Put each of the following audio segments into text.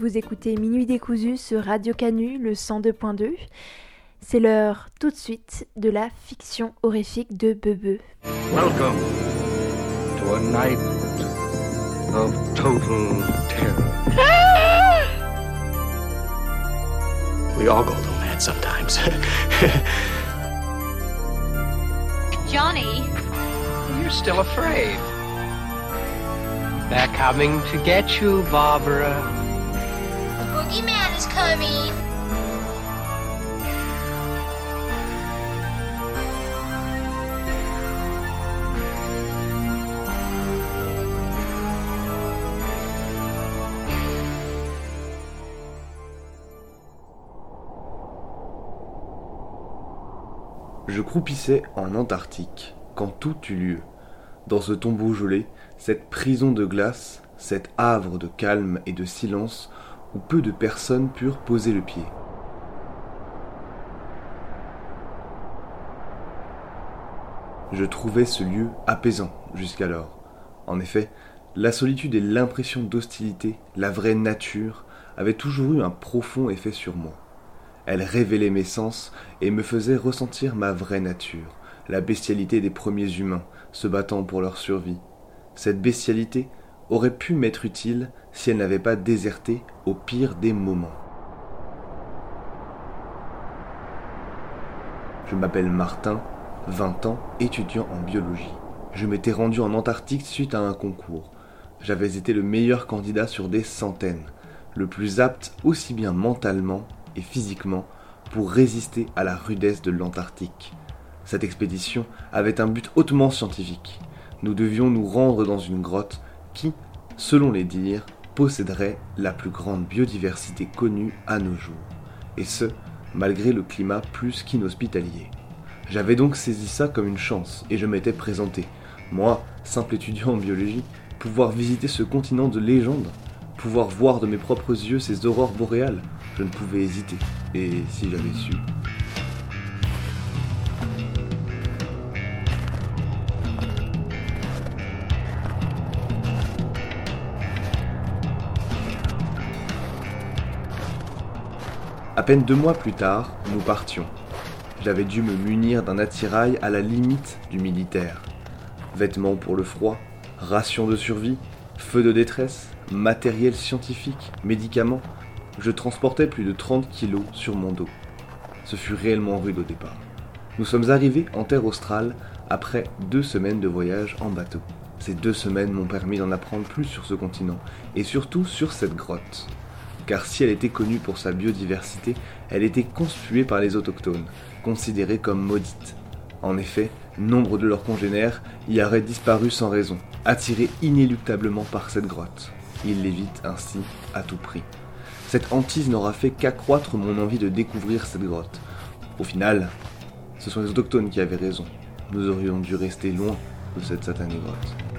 vous écoutez Minuit décousu sur Radio Canu, le 102.2. C'est l'heure tout de suite de la fiction horrifique de Bebe. Welcome to a night of total terror. We all go a little mad sometimes. Johnny, You're still afraid. They're coming to get you, Barbara. Je croupissais en Antarctique quand tout eut lieu. Dans ce tombeau gelé, cette prison de glace, cet havre de calme et de silence où peu de personnes purent poser le pied. Je trouvais ce lieu apaisant jusqu'alors. En effet, la solitude et l'impression d'hostilité, la vraie nature, avaient toujours eu un profond effet sur moi. Elle révélait mes sens et me faisait ressentir ma vraie nature, la bestialité des premiers humains, se battant pour leur survie. Cette bestialité aurait pu m'être utile si elle n'avait pas déserté au pire des moments. Je m'appelle Martin, 20 ans, étudiant en biologie. Je m'étais rendu en Antarctique suite à un concours. J'avais été le meilleur candidat sur des centaines, le plus apte aussi bien mentalement et physiquement pour résister à la rudesse de l'Antarctique. Cette expédition avait un but hautement scientifique. Nous devions nous rendre dans une grotte qui, selon les dires, posséderait la plus grande biodiversité connue à nos jours, et ce, malgré le climat plus qu'inhospitalier. J'avais donc saisi ça comme une chance, et je m'étais présenté. Moi, simple étudiant en biologie, pouvoir visiter ce continent de légende, pouvoir voir de mes propres yeux ces aurores boréales, je ne pouvais hésiter. Et si j'avais su. Peine deux mois plus tard, nous partions. J'avais dû me munir d'un attirail à la limite du militaire. Vêtements pour le froid, rations de survie, feux de détresse, matériel scientifique, médicaments. Je transportais plus de 30 kilos sur mon dos. Ce fut réellement rude au départ. Nous sommes arrivés en terre australe après deux semaines de voyage en bateau. Ces deux semaines m'ont permis d'en apprendre plus sur ce continent et surtout sur cette grotte. Car si elle était connue pour sa biodiversité, elle était conspuée par les autochtones, considérée comme maudite. En effet, nombre de leurs congénères y auraient disparu sans raison, attirés inéluctablement par cette grotte. Ils l'évitent ainsi à tout prix. Cette hantise n'aura fait qu'accroître mon envie de découvrir cette grotte. Au final, ce sont les autochtones qui avaient raison. Nous aurions dû rester loin de cette satanée grotte.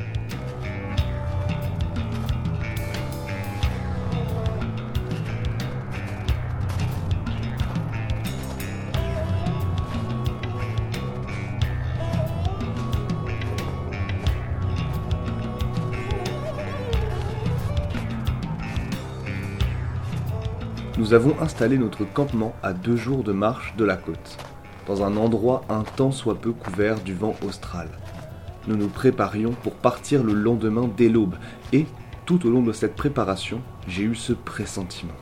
Nous avons installé notre campement à deux jours de marche de la côte, dans un endroit un tant soit peu couvert du vent austral. Nous nous préparions pour partir le lendemain dès l'aube, et tout au long de cette préparation, j'ai eu ce pressentiment.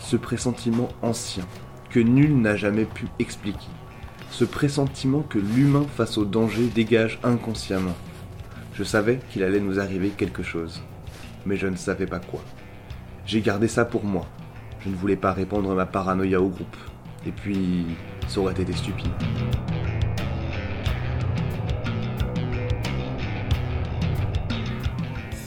Ce pressentiment ancien, que nul n'a jamais pu expliquer. Ce pressentiment que l'humain face au danger dégage inconsciemment. Je savais qu'il allait nous arriver quelque chose, mais je ne savais pas quoi. J'ai gardé ça pour moi, je ne voulais pas répandre ma paranoïa au groupe. Et puis, ça aurait été stupide.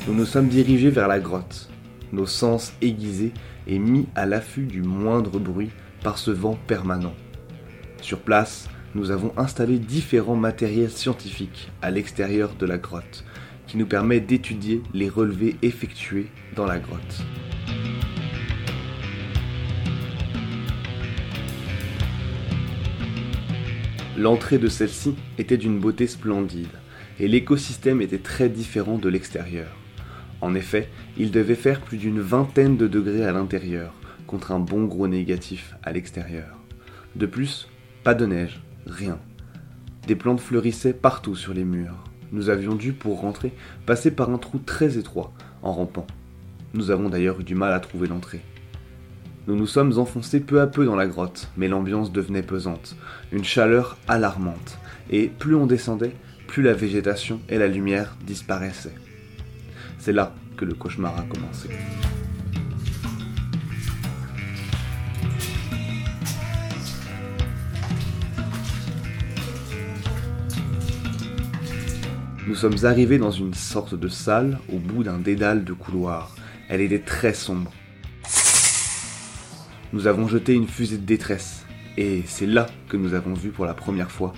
Nous nous sommes dirigés vers la grotte, nos sens aiguisés et mis à l'affût du moindre bruit par ce vent permanent. Sur place, nous avons installé différents matériels scientifiques à l'extérieur de la grotte, qui nous permet d'étudier les relevés effectués dans la grotte. L'entrée de celle-ci était d'une beauté splendide, et l'écosystème était très différent de l'extérieur. En effet, il devait faire plus d'une vingtaine de degrés à l'intérieur, contre un bon gros négatif à l'extérieur. De plus, pas de neige, rien. Des plantes fleurissaient partout sur les murs. Nous avions dû, pour rentrer, passer par un trou très étroit, en rampant. Nous avons d'ailleurs eu du mal à trouver l'entrée. Nous nous sommes enfoncés peu à peu dans la grotte, mais l'ambiance devenait pesante, une chaleur alarmante, et plus on descendait, plus la végétation et la lumière disparaissaient. C'est là que le cauchemar a commencé. Nous sommes arrivés dans une sorte de salle au bout d'un dédale de couloirs. Elle était très sombre. Nous avons jeté une fusée de détresse. Et c'est là que nous avons vu pour la première fois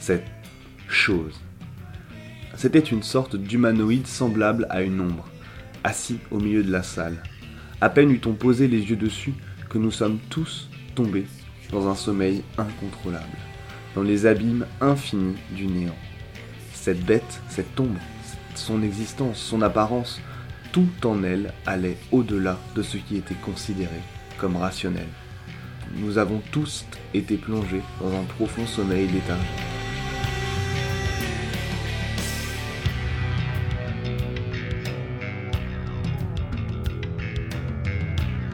cette chose. C'était une sorte d'humanoïde semblable à une ombre, assis au milieu de la salle. À peine eut-on posé les yeux dessus que nous sommes tous tombés dans un sommeil incontrôlable, dans les abîmes infinis du néant. Cette bête, cette ombre, son existence, son apparence, tout en elle allait au-delà de ce qui était considéré comme rationnel. Nous avons tous été plongés dans un profond sommeil léthargique.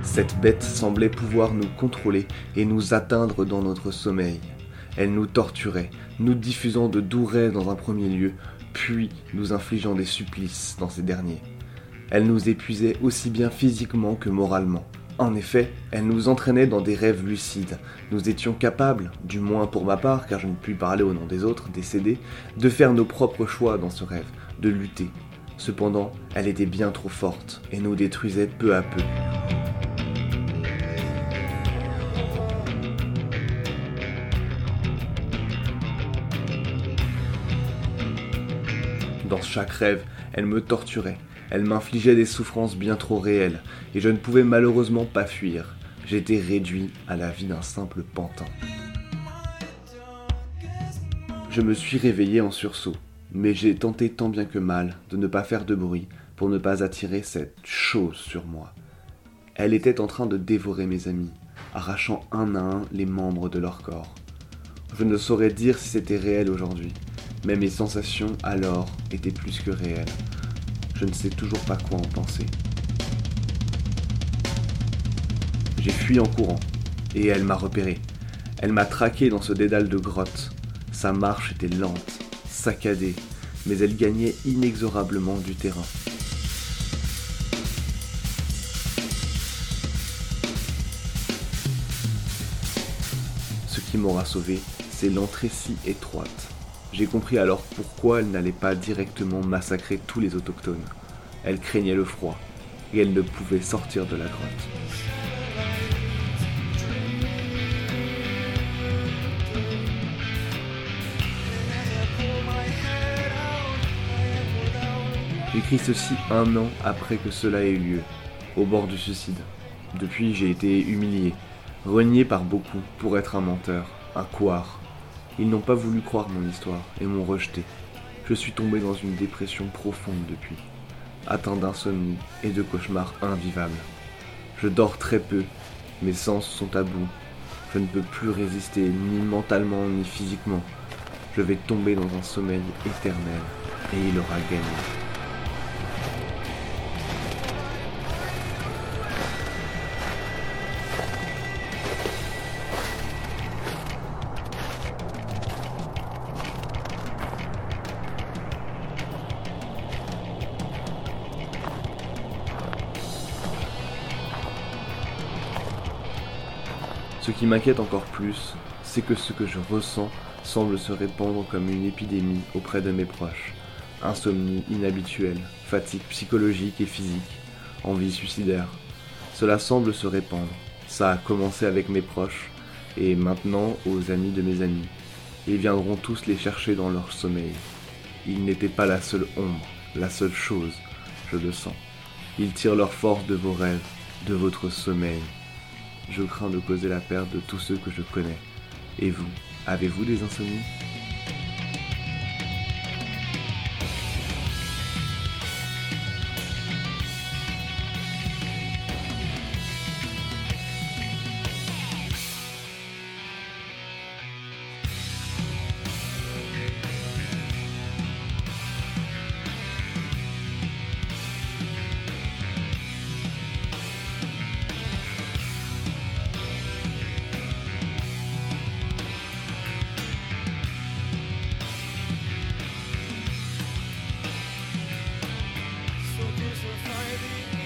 Cette bête semblait pouvoir nous contrôler et nous atteindre dans notre sommeil. Elle nous torturait, nous diffusant de doux rêves dans un premier lieu, puis nous infligeant des supplices dans ces derniers. Elle nous épuisait aussi bien physiquement que moralement. En effet, elle nous entraînait dans des rêves lucides. Nous étions capables, du moins pour ma part, car je ne puis parler au nom des autres, décédés, de faire nos propres choix dans ce rêve, de lutter. Cependant, elle était bien trop forte et nous détruisait peu à peu. Dans chaque rêve, elle me torturait, elle m'infligeait des souffrances bien trop réelles, et je ne pouvais malheureusement pas fuir. J'étais réduit à la vie d'un simple pantin. Je me suis réveillé en sursaut, mais j'ai tenté tant bien que mal de ne pas faire de bruit pour ne pas attirer cette chose sur moi. Elle était en train de dévorer mes amis, arrachant un à un les membres de leur corps. Je ne saurais dire si c'était réel aujourd'hui, mais mes sensations alors étaient plus que réelles. Je ne sais toujours pas quoi en penser. J'ai fui en courant, et elle m'a repéré. Elle m'a traqué dans ce dédale de grotte. Sa marche était lente, saccadée, mais elle gagnait inexorablement du terrain. Ce qui m'aura sauvé, c'est l'entrée si étroite. J'ai compris alors pourquoi elle n'allait pas directement massacrer tous les autochtones. Elle craignait le froid, et elle ne pouvait sortir de la grotte. J'écris ceci un an après que cela ait eu lieu, au bord du suicide. Depuis, j'ai été humilié, renié par beaucoup pour être un menteur, un couard. Ils n'ont pas voulu croire mon histoire et m'ont rejeté. Je suis tombé dans une dépression profonde depuis, atteint d'insomnie et de cauchemars invivables. Je dors très peu, mes sens sont à bout. Je ne peux plus résister ni mentalement ni physiquement. Je vais tomber dans un sommeil éternel et il aura gagné. Ce qui m'inquiète encore plus, c'est que ce que je ressens semble se répandre comme une épidémie auprès de mes proches. Insomnie inhabituelle, fatigue psychologique et physique, envie suicidaire. Cela semble se répandre. Ça a commencé avec mes proches et maintenant aux amis de mes amis. Ils viendront tous les chercher dans leur sommeil. Ils n'étaient pas la seule ombre, la seule chose, je le sens. Ils tirent leur force de vos rêves, de votre sommeil. Je crains de causer la perte de tous ceux que je connais. Et vous, avez-vous des insomnies? Friday.